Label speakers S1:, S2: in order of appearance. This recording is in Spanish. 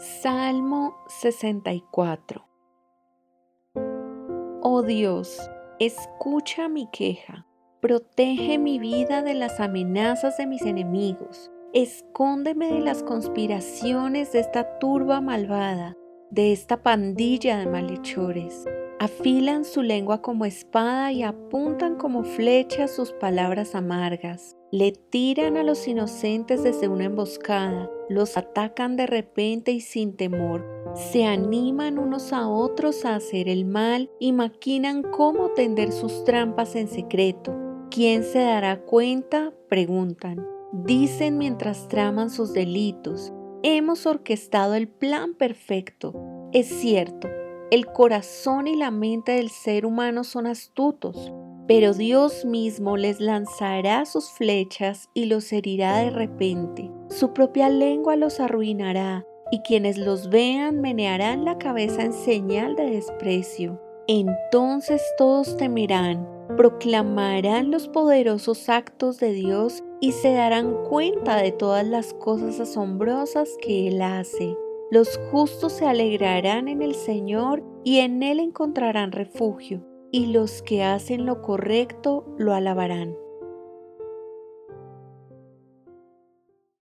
S1: Salmo 64 Oh Dios, escucha mi queja, protege mi vida de las amenazas de mis enemigos, escóndeme de las conspiraciones de esta turba malvada, de esta pandilla de malhechores. Afilan su lengua como espada y apuntan como flechas sus palabras amargas. Le tiran a los inocentes desde una emboscada, los atacan de repente y sin temor, se animan unos a otros a hacer el mal y maquinan cómo tender sus trampas en secreto. ¿Quién se dará cuenta? preguntan. Dicen mientras traman sus delitos. Hemos orquestado el plan perfecto. Es cierto, el corazón y la mente del ser humano son astutos, pero Dios mismo les lanzará sus flechas y los herirá de repente. Su propia lengua los arruinará, y quienes los vean menearán la cabeza en señal de desprecio. Entonces todos temerán, proclamarán los poderosos actos de Dios y se darán cuenta de todas las cosas asombrosas que Él hace. Los justos se alegrarán en el Señor y en Él encontrarán refugio y los que hacen lo correcto lo alabarán.